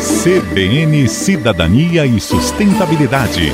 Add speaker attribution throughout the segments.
Speaker 1: CBN Cidadania e Sustentabilidade.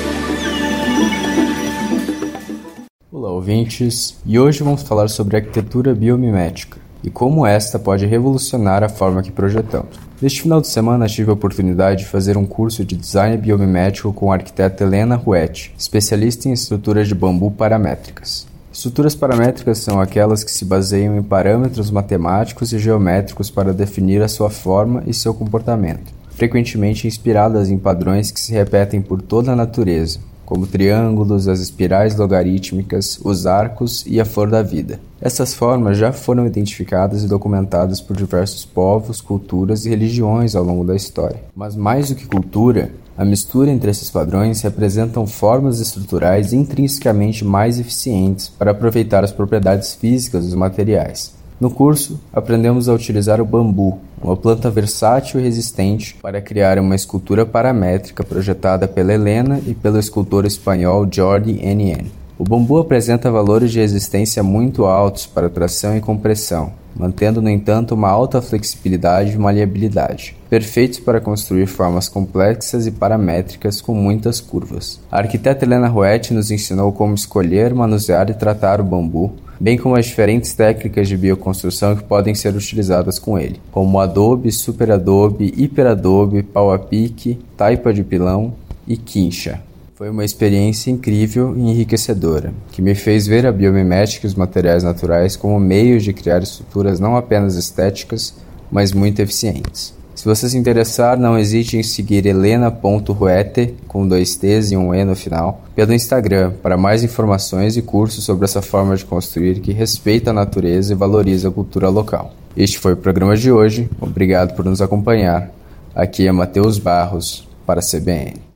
Speaker 2: Olá, ouvintes, e hoje vamos falar sobre arquitetura biomimética e como esta pode revolucionar a forma que projetamos. Neste final de semana tive a oportunidade de fazer um curso de design biomimético com a arquiteta Helena Ruete, especialista em estruturas de bambu paramétricas. Estruturas paramétricas são aquelas que se baseiam em parâmetros matemáticos e geométricos para definir a sua forma e seu comportamento frequentemente inspiradas em padrões que se repetem por toda a natureza, como triângulos, as espirais logarítmicas, os arcos e a flor da vida. Essas formas já foram identificadas e documentadas por diversos povos, culturas e religiões ao longo da história. Mas mais do que cultura, a mistura entre esses padrões representam formas estruturais intrinsecamente mais eficientes para aproveitar as propriedades físicas dos materiais. No curso, aprendemos a utilizar o bambu, uma planta versátil e resistente, para criar uma escultura paramétrica projetada pela Helena e pelo escultor espanhol Jordi N.N. O bambu apresenta valores de resistência muito altos para tração e compressão, mantendo, no entanto, uma alta flexibilidade e maleabilidade, perfeitos para construir formas complexas e paramétricas com muitas curvas. A arquiteta Helena Ruete nos ensinou como escolher, manusear e tratar o bambu, bem como as diferentes técnicas de bioconstrução que podem ser utilizadas com ele, como adobe, super adobe, hiper adobe, pau a pique, taipa de pilão e quincha. Foi uma experiência incrível e enriquecedora, que me fez ver a biomimética e os materiais naturais como meios de criar estruturas não apenas estéticas, mas muito eficientes. Se você se interessar, não hesite em seguir helena.ruete, com dois T's e um E no final, pelo Instagram, para mais informações e cursos sobre essa forma de construir que respeita a natureza e valoriza a cultura local. Este foi o programa de hoje, obrigado por nos acompanhar. Aqui é Matheus Barros, para a CBN.